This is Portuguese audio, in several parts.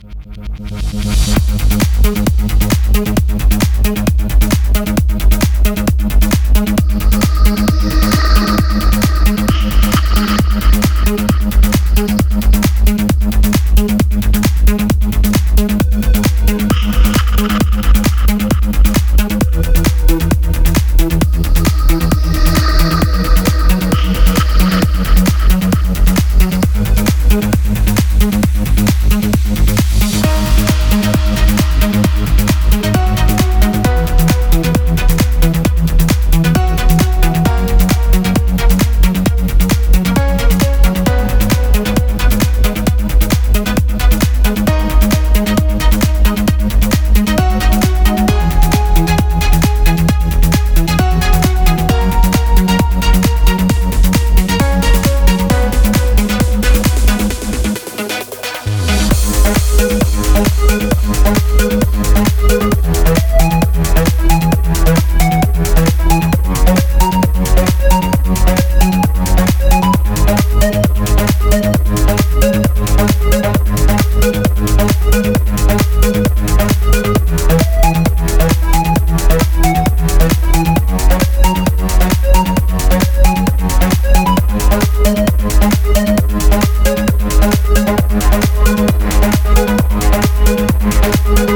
どこどこどこどこどこ?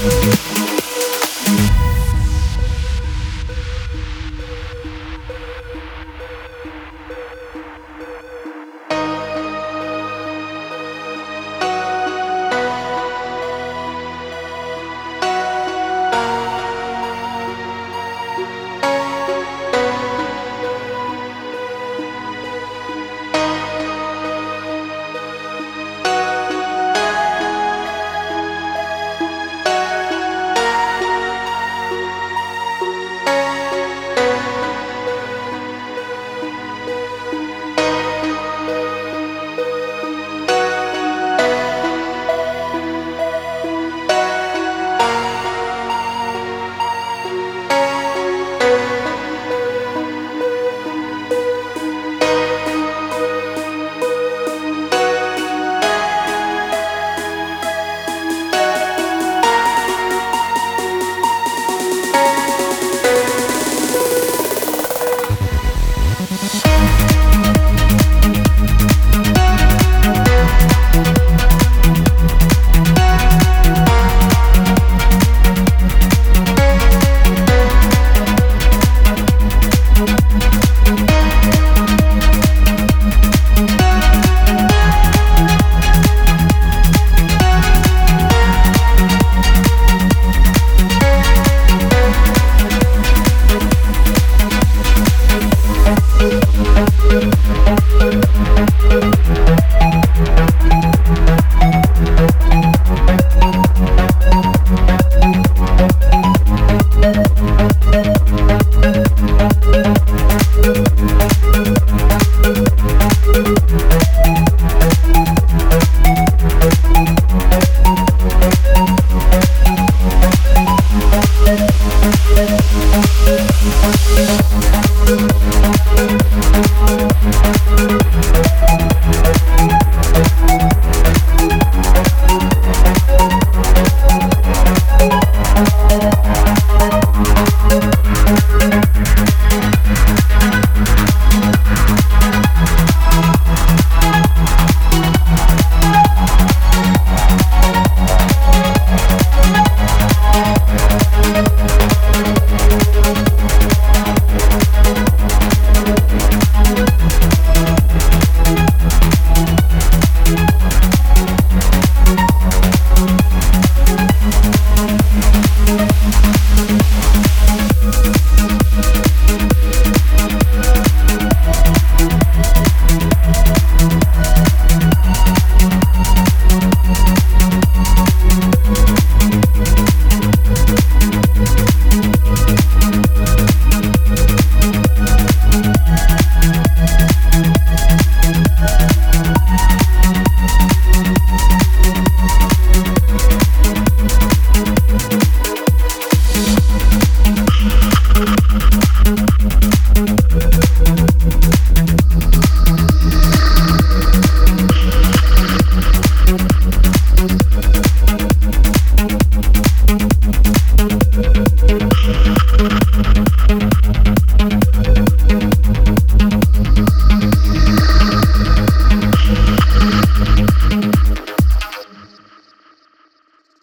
Thank